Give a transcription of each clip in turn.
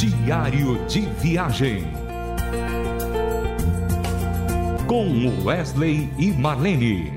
Diário de Viagem. Com Wesley e Marlene.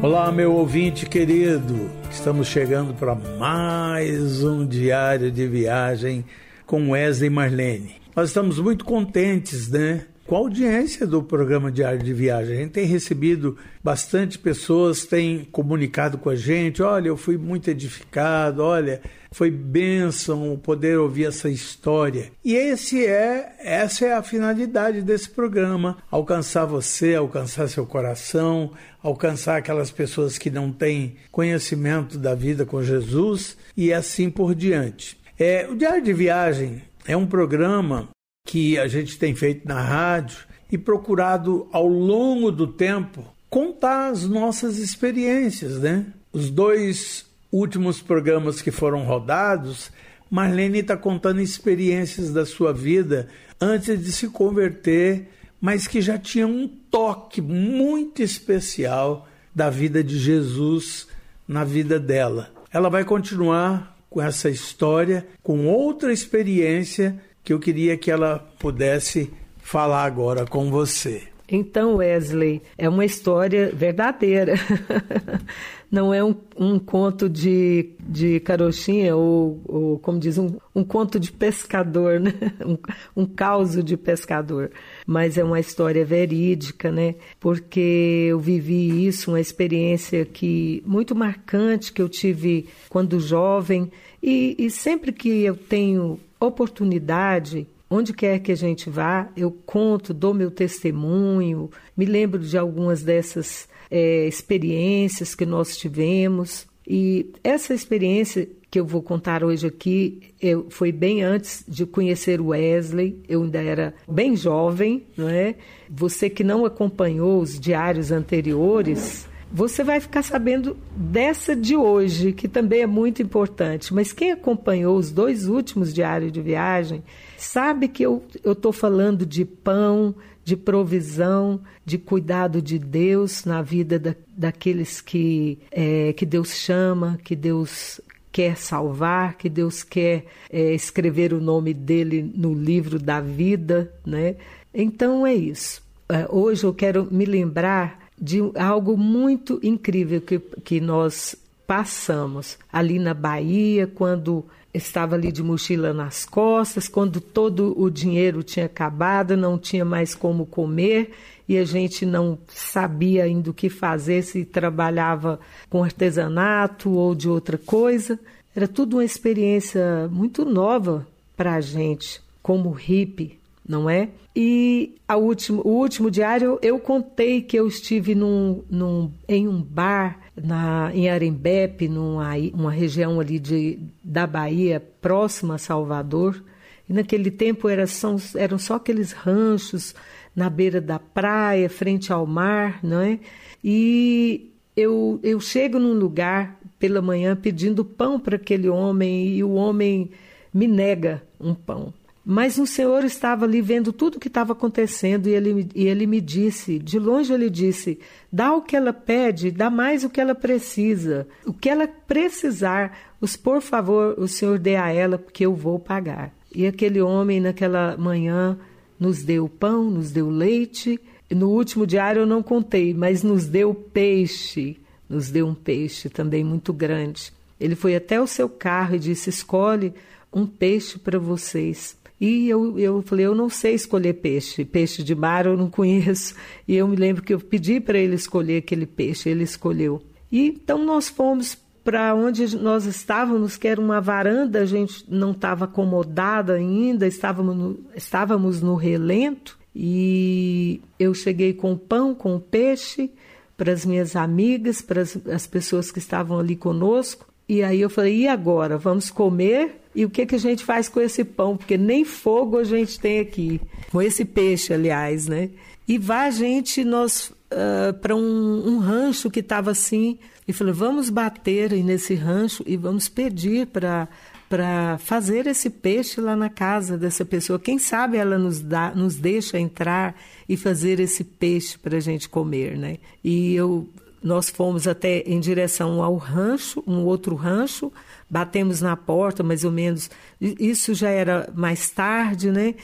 Olá, meu ouvinte querido. Estamos chegando para mais um diário de viagem com Wesley e Marlene. Nós estamos muito contentes, né? Com a audiência do programa Diário de Viagem. A gente tem recebido bastante pessoas, têm comunicado com a gente, olha, eu fui muito edificado, olha, foi bênção poder ouvir essa história. E esse é, essa é a finalidade desse programa, alcançar você, alcançar seu coração, alcançar aquelas pessoas que não têm conhecimento da vida com Jesus e assim por diante. É, o Diário de Viagem é um programa que a gente tem feito na rádio e procurado ao longo do tempo contar as nossas experiências, né? Os dois últimos programas que foram rodados, Marlene está contando experiências da sua vida antes de se converter, mas que já tinha um toque muito especial da vida de Jesus na vida dela. Ela vai continuar com essa história, com outra experiência que eu queria que ela pudesse falar agora com você. Então, Wesley, é uma história verdadeira. Não é um, um conto de, de carochinha ou, ou, como diz, um, um conto de pescador, né? um, um caos de pescador. Mas é uma história verídica, né? Porque eu vivi isso, uma experiência que muito marcante que eu tive quando jovem. E, e sempre que eu tenho oportunidade, onde quer que a gente vá, eu conto, dou meu testemunho, me lembro de algumas dessas é, experiências que nós tivemos. E essa experiência que eu vou contar hoje aqui eu, foi bem antes de conhecer o Wesley, eu ainda era bem jovem, não é? Você que não acompanhou os diários anteriores você vai ficar sabendo dessa de hoje, que também é muito importante. Mas quem acompanhou os dois últimos diários de viagem sabe que eu estou falando de pão, de provisão, de cuidado de Deus na vida da, daqueles que, é, que Deus chama, que Deus quer salvar, que Deus quer é, escrever o nome dele no livro da vida, né? Então é isso. É, hoje eu quero me lembrar de algo muito incrível que, que nós passamos ali na Bahia, quando estava ali de mochila nas costas, quando todo o dinheiro tinha acabado, não tinha mais como comer e a gente não sabia ainda o que fazer, se trabalhava com artesanato ou de outra coisa. Era tudo uma experiência muito nova para a gente, como hippie, não é? E a último, o último diário eu contei que eu estive num, num, em um bar na, em Arembepe, numa uma região ali de, da Bahia, próxima a Salvador. E naquele tempo era, são, eram só aqueles ranchos na beira da praia, frente ao mar, não é? E eu, eu chego num lugar pela manhã pedindo pão para aquele homem e o homem me nega um pão. Mas o Senhor estava ali vendo tudo o que estava acontecendo e ele, e ele me disse, de longe ele disse: dá o que ela pede, dá mais o que ela precisa. O que ela precisar, os, por favor, o Senhor dê a ela, porque eu vou pagar. E aquele homem, naquela manhã, nos deu pão, nos deu leite. No último diário eu não contei, mas nos deu peixe. Nos deu um peixe também muito grande. Ele foi até o seu carro e disse: escolhe um peixe para vocês. E eu, eu falei, eu não sei escolher peixe, peixe de mar eu não conheço. E eu me lembro que eu pedi para ele escolher aquele peixe, ele escolheu. E então nós fomos para onde nós estávamos, que era uma varanda, a gente não estava acomodada ainda, estávamos no, estávamos no relento. E eu cheguei com pão, com peixe para as minhas amigas, para as, as pessoas que estavam ali conosco. E aí eu falei: e agora? Vamos comer? E o que, que a gente faz com esse pão? Porque nem fogo a gente tem aqui. Com esse peixe, aliás, né? E vai a gente, nós, uh, para um, um, rancho que estava assim. E falei: vamos bater nesse rancho e vamos pedir para para fazer esse peixe lá na casa dessa pessoa. Quem sabe ela nos, dá, nos deixa entrar e fazer esse peixe para a gente comer, né? E eu nós fomos até em direção ao rancho, um outro rancho, batemos na porta, mais ou menos. Isso já era mais tarde, né?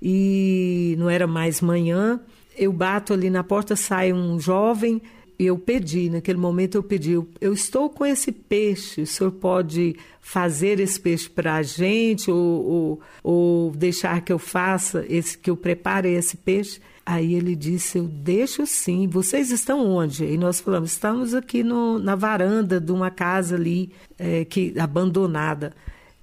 E não era mais manhã. Eu bato ali na porta, sai um jovem. Eu pedi, naquele momento eu pedi, eu, estou com esse peixe, o senhor pode fazer esse peixe para a gente ou, ou, ou deixar que eu faça, esse que eu prepare esse peixe? Aí ele disse: Eu deixo sim. Vocês estão onde? E nós falamos: Estamos aqui no, na varanda de uma casa ali é, que abandonada.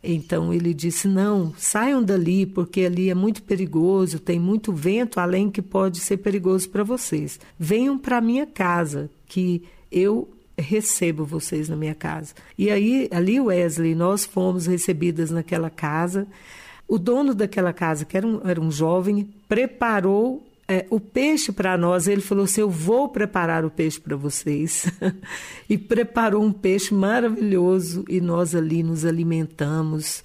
Então ele disse: Não, saiam dali, porque ali é muito perigoso, tem muito vento, além que pode ser perigoso para vocês. Venham para minha casa, que eu recebo vocês na minha casa. E aí, ali, Wesley, nós fomos recebidas naquela casa. O dono daquela casa, que era um, era um jovem, preparou é, o peixe para nós, ele falou assim: Eu vou preparar o peixe para vocês. e preparou um peixe maravilhoso e nós ali nos alimentamos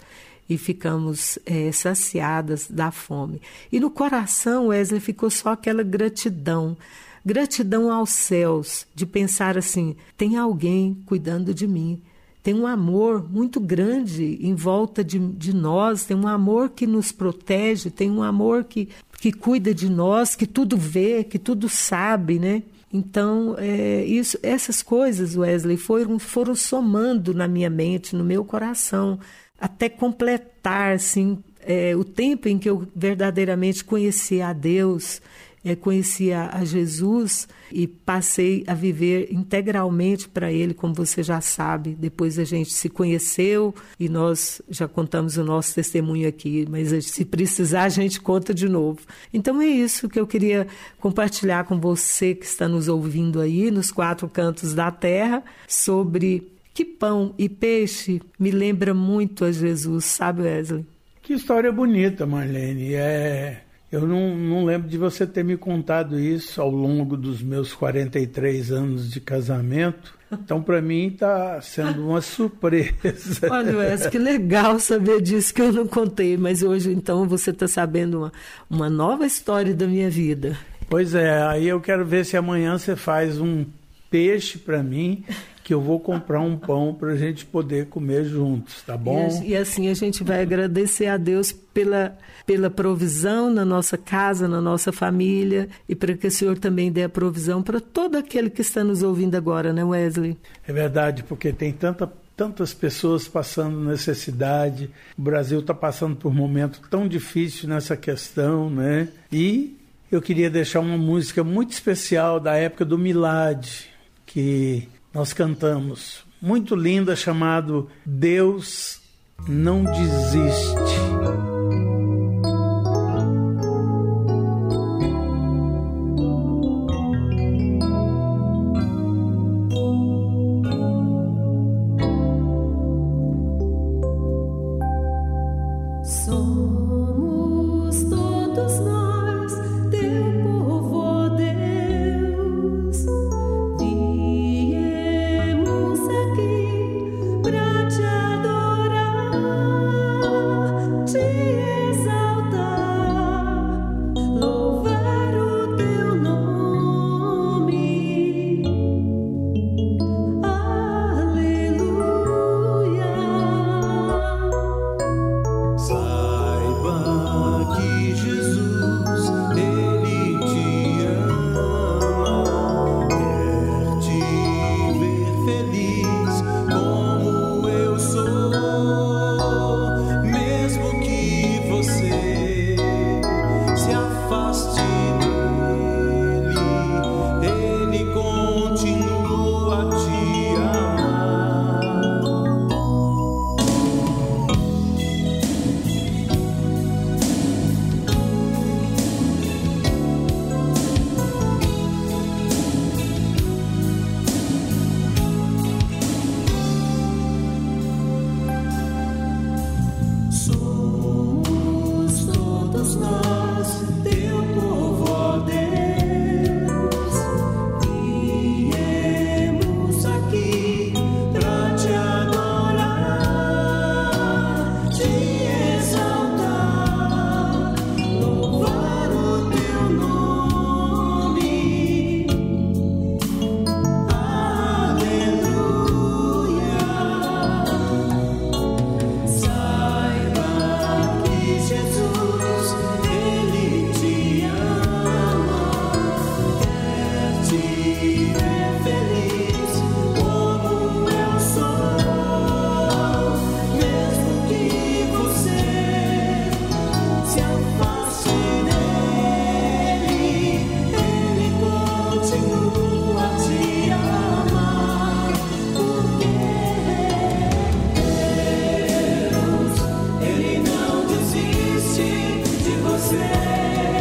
e ficamos é, saciadas da fome. E no coração, Wesley, ficou só aquela gratidão. Gratidão aos céus, de pensar assim: tem alguém cuidando de mim, tem um amor muito grande em volta de, de nós, tem um amor que nos protege, tem um amor que que cuida de nós, que tudo vê, que tudo sabe, né? Então, é, isso, essas coisas, Wesley, foram, foram somando na minha mente, no meu coração, até completar assim, é, o tempo em que eu verdadeiramente conheci a Deus, é, conheci a, a, Jesus e passei a viver integralmente para Ele, como você já sabe. Depois a gente se conheceu e nós já contamos o nosso testemunho aqui, mas se precisar a gente conta de novo. Então é isso que eu queria compartilhar com você que está nos ouvindo aí nos quatro cantos da terra sobre que pão e peixe me lembra muito a Jesus, sabe, Wesley? Que história bonita, Marlene. É eu não, não lembro de você ter me contado isso ao longo dos meus 43 anos de casamento. Então, para mim, está sendo uma surpresa. Olha, Wes, que legal saber disso que eu não contei, mas hoje, então, você está sabendo uma, uma nova história da minha vida. Pois é, aí eu quero ver se amanhã você faz um peixe para mim que eu vou comprar um pão para a gente poder comer juntos, tá bom? E, e, assim a gente vai agradecer a Deus pela, pela provisão na nossa casa, na nossa família e para que o Senhor também dê a provisão para todo aquele que está nos ouvindo agora, né, Wesley? É verdade, porque tem tanta tantas pessoas passando necessidade. O Brasil está passando por um momento tão difícil nessa questão, né? E eu queria deixar uma música muito especial da época do Milad, que nós cantamos, muito linda, chamado Deus não desiste. você.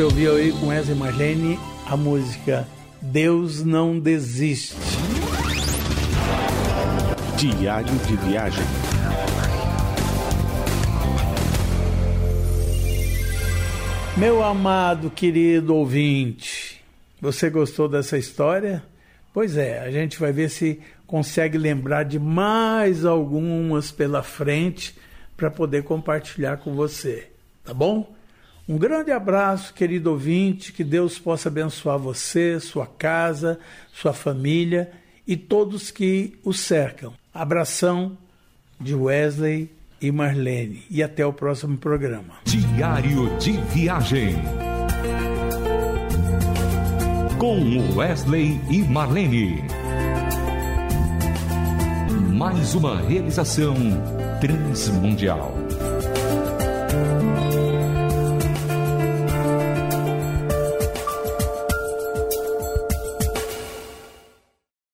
Você ouviu aí com essa Marlene a música Deus não desiste. Diário de viagem. Meu amado, querido ouvinte, você gostou dessa história? Pois é, a gente vai ver se consegue lembrar de mais algumas pela frente para poder compartilhar com você, tá bom? Um grande abraço, querido ouvinte, que Deus possa abençoar você, sua casa, sua família e todos que o cercam. Abração de Wesley e Marlene. E até o próximo programa. Diário de Viagem. Com Wesley e Marlene. Mais uma realização transmundial.